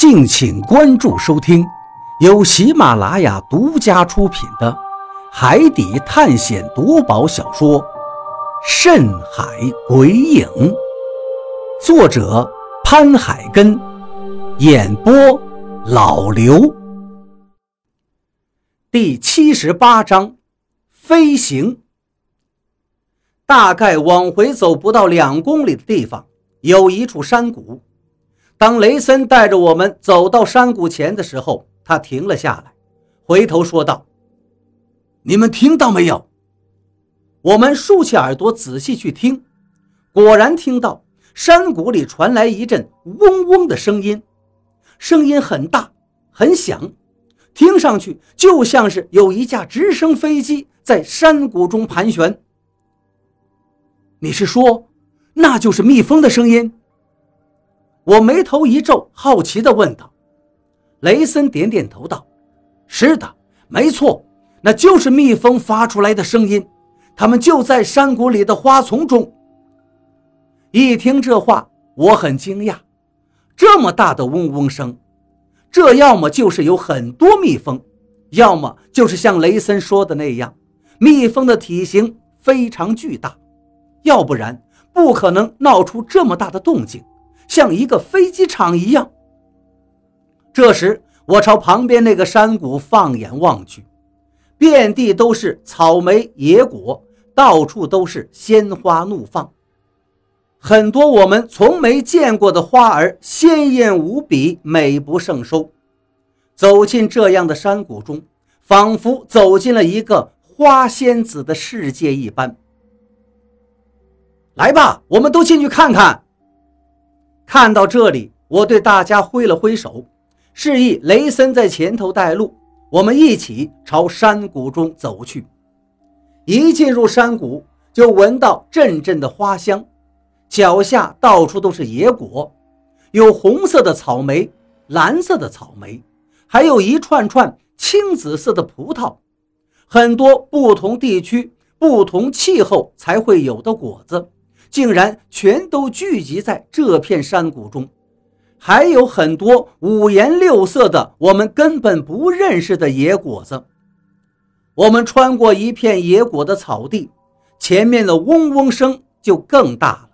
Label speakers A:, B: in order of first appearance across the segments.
A: 敬请关注收听，由喜马拉雅独家出品的《海底探险夺宝小说》《深海鬼影》，作者潘海根，演播老刘。第七十八章，飞行。大概往回走不到两公里的地方，有一处山谷。当雷森带着我们走到山谷前的时候，他停了下来，回头说道：“你们听到没有？”我们竖起耳朵仔细去听，果然听到山谷里传来一阵嗡嗡的声音，声音很大很响，听上去就像是有一架直升飞机在山谷中盘旋。你是说，那就是蜜蜂的声音？我眉头一皱，好奇地问道：“雷森点点头道：‘是的，没错，那就是蜜蜂发出来的声音。它们就在山谷里的花丛中。’一听这话，我很惊讶，这么大的嗡嗡声，这要么就是有很多蜜蜂，要么就是像雷森说的那样，蜜蜂的体型非常巨大，要不然不可能闹出这么大的动静。”像一个飞机场一样。这时，我朝旁边那个山谷放眼望去，遍地都是草莓、野果，到处都是鲜花怒放，很多我们从没见过的花儿，鲜艳无比，美不胜收。走进这样的山谷中，仿佛走进了一个花仙子的世界一般。来吧，我们都进去看看。看到这里，我对大家挥了挥手，示意雷森在前头带路，我们一起朝山谷中走去。一进入山谷，就闻到阵阵的花香，脚下到处都是野果，有红色的草莓、蓝色的草莓，还有一串串青紫色的葡萄，很多不同地区、不同气候才会有的果子。竟然全都聚集在这片山谷中，还有很多五颜六色的我们根本不认识的野果子。我们穿过一片野果的草地，前面的嗡嗡声就更大了。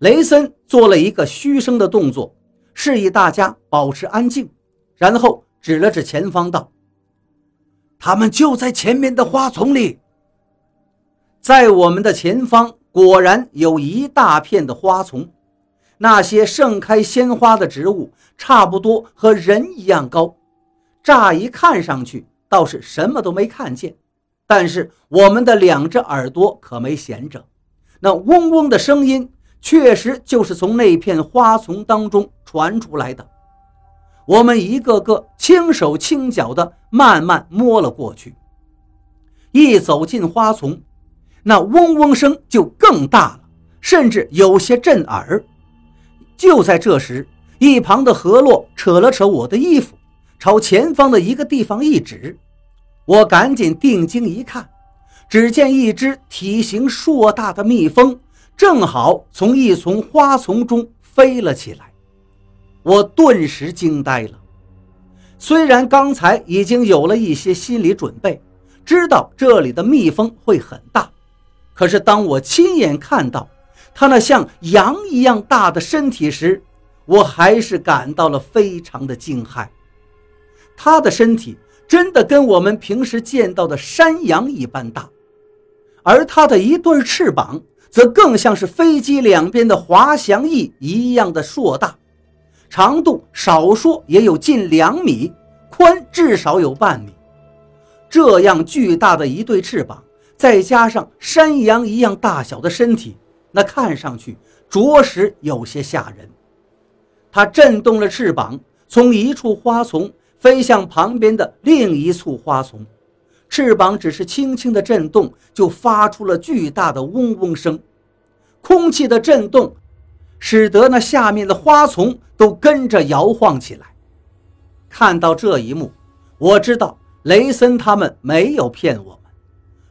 A: 雷森做了一个嘘声的动作，示意大家保持安静，然后指了指前方道：“他们就在前面的花丛里，在我们的前方。”果然有一大片的花丛，那些盛开鲜花的植物差不多和人一样高。乍一看上去倒是什么都没看见，但是我们的两只耳朵可没闲着，那嗡嗡的声音确实就是从那片花丛当中传出来的。我们一个个轻手轻脚地慢慢摸了过去，一走进花丛。那嗡嗡声就更大了，甚至有些震耳。就在这时，一旁的何洛扯了扯我的衣服，朝前方的一个地方一指。我赶紧定睛一看，只见一只体型硕大的蜜蜂正好从一丛花丛中飞了起来。我顿时惊呆了。虽然刚才已经有了一些心理准备，知道这里的蜜蜂会很大。可是，当我亲眼看到它那像羊一样大的身体时，我还是感到了非常的惊骇。它的身体真的跟我们平时见到的山羊一般大，而它的一对翅膀则更像是飞机两边的滑翔翼一样的硕大，长度少说也有近两米，宽至少有半米。这样巨大的一对翅膀。再加上山羊一样大小的身体，那看上去着实有些吓人。它震动了翅膀，从一处花丛飞向旁边的另一簇花丛，翅膀只是轻轻的震动，就发出了巨大的嗡嗡声。空气的震动，使得那下面的花丛都跟着摇晃起来。看到这一幕，我知道雷森他们没有骗我。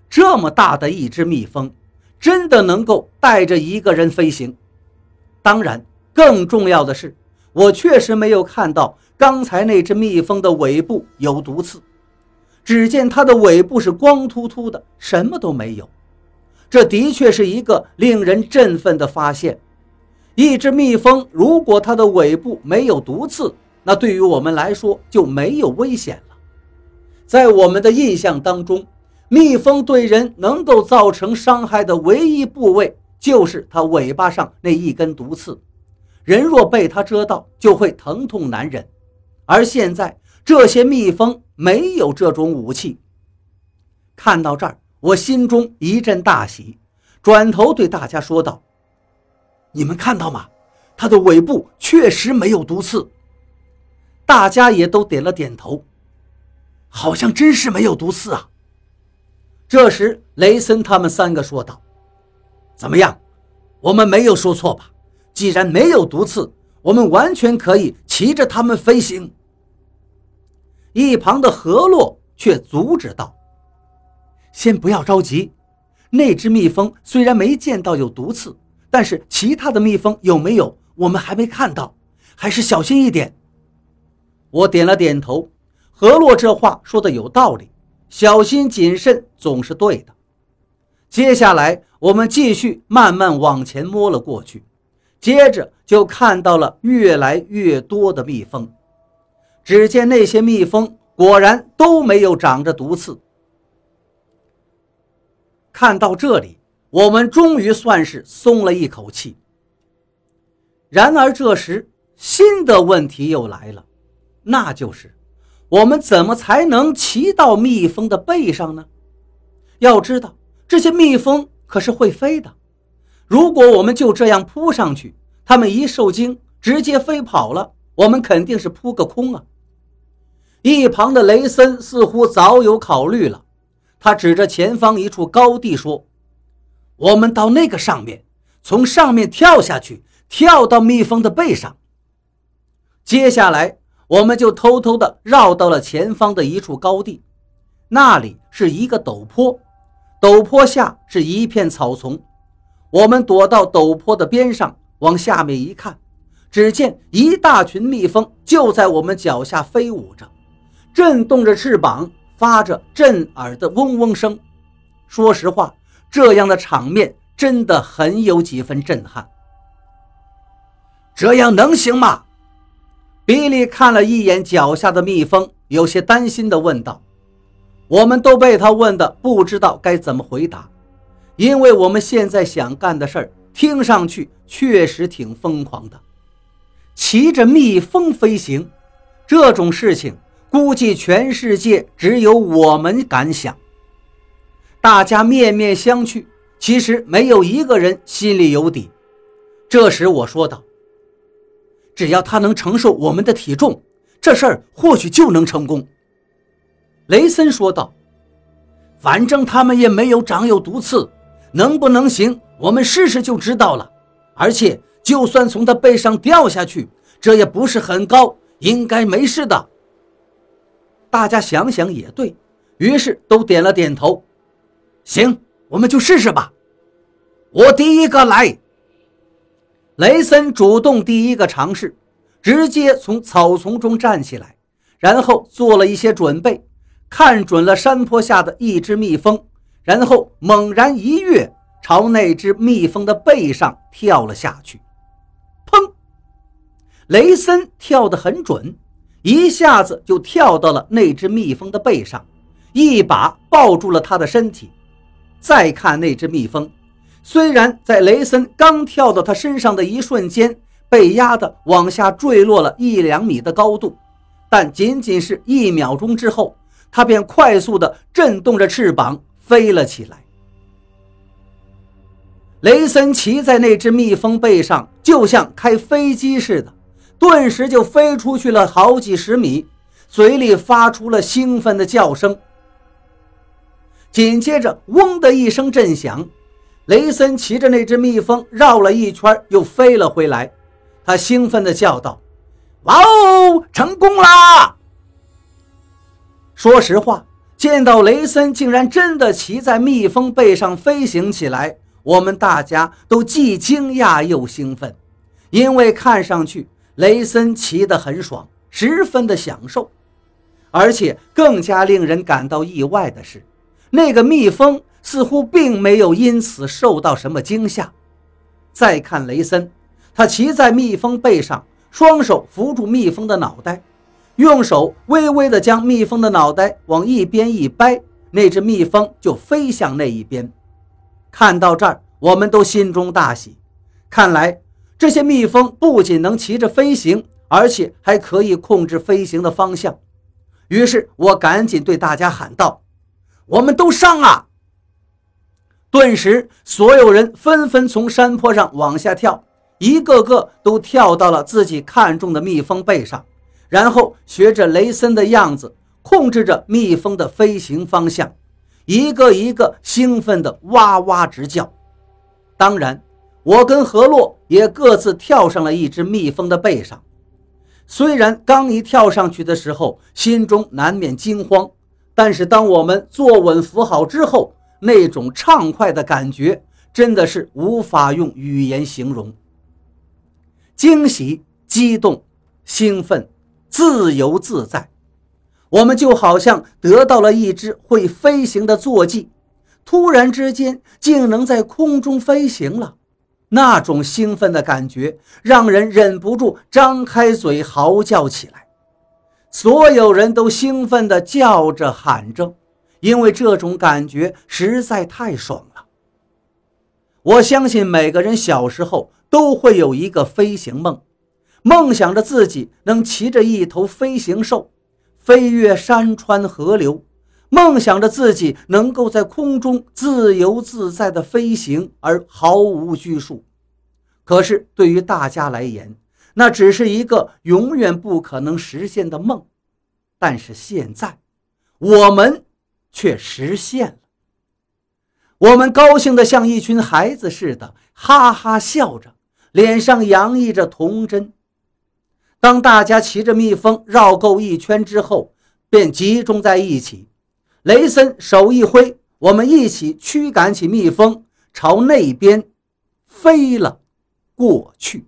A: 这么大的一只蜜蜂，真的能够带着一个人飞行？当然，更重要的是，我确实没有看到刚才那只蜜蜂的尾部有毒刺。只见它的尾部是光秃秃的，什么都没有。这的确是一个令人振奋的发现。一只蜜蜂，如果它的尾部没有毒刺，那对于我们来说就没有危险了。在我们的印象当中，蜜蜂对人能够造成伤害的唯一部位就是它尾巴上那一根毒刺，人若被它蛰到，就会疼痛难忍。而现在，这些蜜蜂没有这种武器。看到这儿，我心中一阵大喜，转头对大家说道：“你们看到吗？它的尾部确实没有毒刺。”大家也都点了点头，好像真是没有毒刺啊。这时，雷森他们三个说道：“怎么样？我们没有说错吧？既然没有毒刺，我们完全可以骑着它们飞行。”一旁的何洛却阻止道：“先不要着急，那只蜜蜂虽然没见到有毒刺，但是其他的蜜蜂有没有，我们还没看到，还是小心一点。”我点了点头。何洛这话说的有道理，小心谨慎总是对的。接下来，我们继续慢慢往前摸了过去，接着就看到了越来越多的蜜蜂。只见那些蜜蜂果然都没有长着毒刺。看到这里，我们终于算是松了一口气。然而这时，新的问题又来了，那就是我们怎么才能骑到蜜蜂的背上呢？要知道，这些蜜蜂可是会飞的。如果我们就这样扑上去，它们一受惊，直接飞跑了，我们肯定是扑个空啊！一旁的雷森似乎早有考虑了，他指着前方一处高地说：“我们到那个上面，从上面跳下去，跳到蜜蜂的背上。接下来，我们就偷偷地绕到了前方的一处高地，那里是一个陡坡，陡坡下是一片草丛。我们躲到陡坡的边上，往下面一看，只见一大群蜜蜂就在我们脚下飞舞着。”震动着翅膀，发着震耳的嗡嗡声。说实话，这样的场面真的很有几分震撼。这样能行吗？比利看了一眼脚下的蜜蜂，有些担心地问道：“我们都被他问的不知道该怎么回答，因为我们现在想干的事儿，听上去确实挺疯狂的。骑着蜜蜂飞行，这种事情。”估计全世界只有我们敢想。大家面面相觑，其实没有一个人心里有底。这时我说道：“只要他能承受我们的体重，这事儿或许就能成功。”雷森说道：“反正他们也没有长有毒刺，能不能行，我们试试就知道了。而且，就算从他背上掉下去，这也不是很高，应该没事的。”大家想想也对，于是都点了点头。行，我们就试试吧。我第一个来。雷森主动第一个尝试，直接从草丛中站起来，然后做了一些准备，看准了山坡下的一只蜜蜂，然后猛然一跃，朝那只蜜蜂的背上跳了下去。砰！雷森跳得很准。一下子就跳到了那只蜜蜂的背上，一把抱住了它的身体。再看那只蜜蜂，虽然在雷森刚跳到他身上的一瞬间被压得往下坠落了一两米的高度，但仅仅是一秒钟之后，它便快速地震动着翅膀飞了起来。雷森骑在那只蜜蜂背上，就像开飞机似的。顿时就飞出去了好几十米，嘴里发出了兴奋的叫声。紧接着，嗡的一声震响，雷森骑着那只蜜蜂绕了一圈，又飞了回来。他兴奋地叫道：“哇哦，成功啦！”说实话，见到雷森竟然真的骑在蜜蜂背上飞行起来，我们大家都既惊讶又兴奋，因为看上去。雷森骑得很爽，十分的享受。而且更加令人感到意外的是，那个蜜蜂似乎并没有因此受到什么惊吓。再看雷森，他骑在蜜蜂背上，双手扶住蜜蜂的脑袋，用手微微地将蜜蜂的脑袋往一边一掰，那只蜜蜂就飞向那一边。看到这儿，我们都心中大喜。看来这些蜜蜂不仅能骑着飞行，而且还可以控制飞行的方向。于是我赶紧对大家喊道：“我们都上啊！”顿时，所有人纷纷从山坡上往下跳，一个个都跳到了自己看中的蜜蜂背上，然后学着雷森的样子，控制着蜜蜂的飞行方向，一个一个兴奋地哇哇直叫。当然，我跟何洛也各自跳上了一只蜜蜂的背上。虽然刚一跳上去的时候，心中难免惊慌，但是当我们坐稳扶好之后，那种畅快的感觉真的是无法用语言形容。惊喜、激动、兴奋、自由自在，我们就好像得到了一只会飞行的坐骑，突然之间竟能在空中飞行了。那种兴奋的感觉让人忍不住张开嘴嚎叫起来，所有人都兴奋地叫着喊着，因为这种感觉实在太爽了。我相信每个人小时候都会有一个飞行梦，梦想着自己能骑着一头飞行兽，飞越山川河流，梦想着自己能够在空中自由自在地飞行而毫无拘束。可是对于大家来言，那只是一个永远不可能实现的梦。但是现在，我们却实现了。我们高兴得像一群孩子似的，哈哈笑着，脸上洋溢着童真。当大家骑着蜜蜂绕够一圈之后，便集中在一起。雷森手一挥，我们一起驱赶起蜜蜂，朝那边飞了。过去。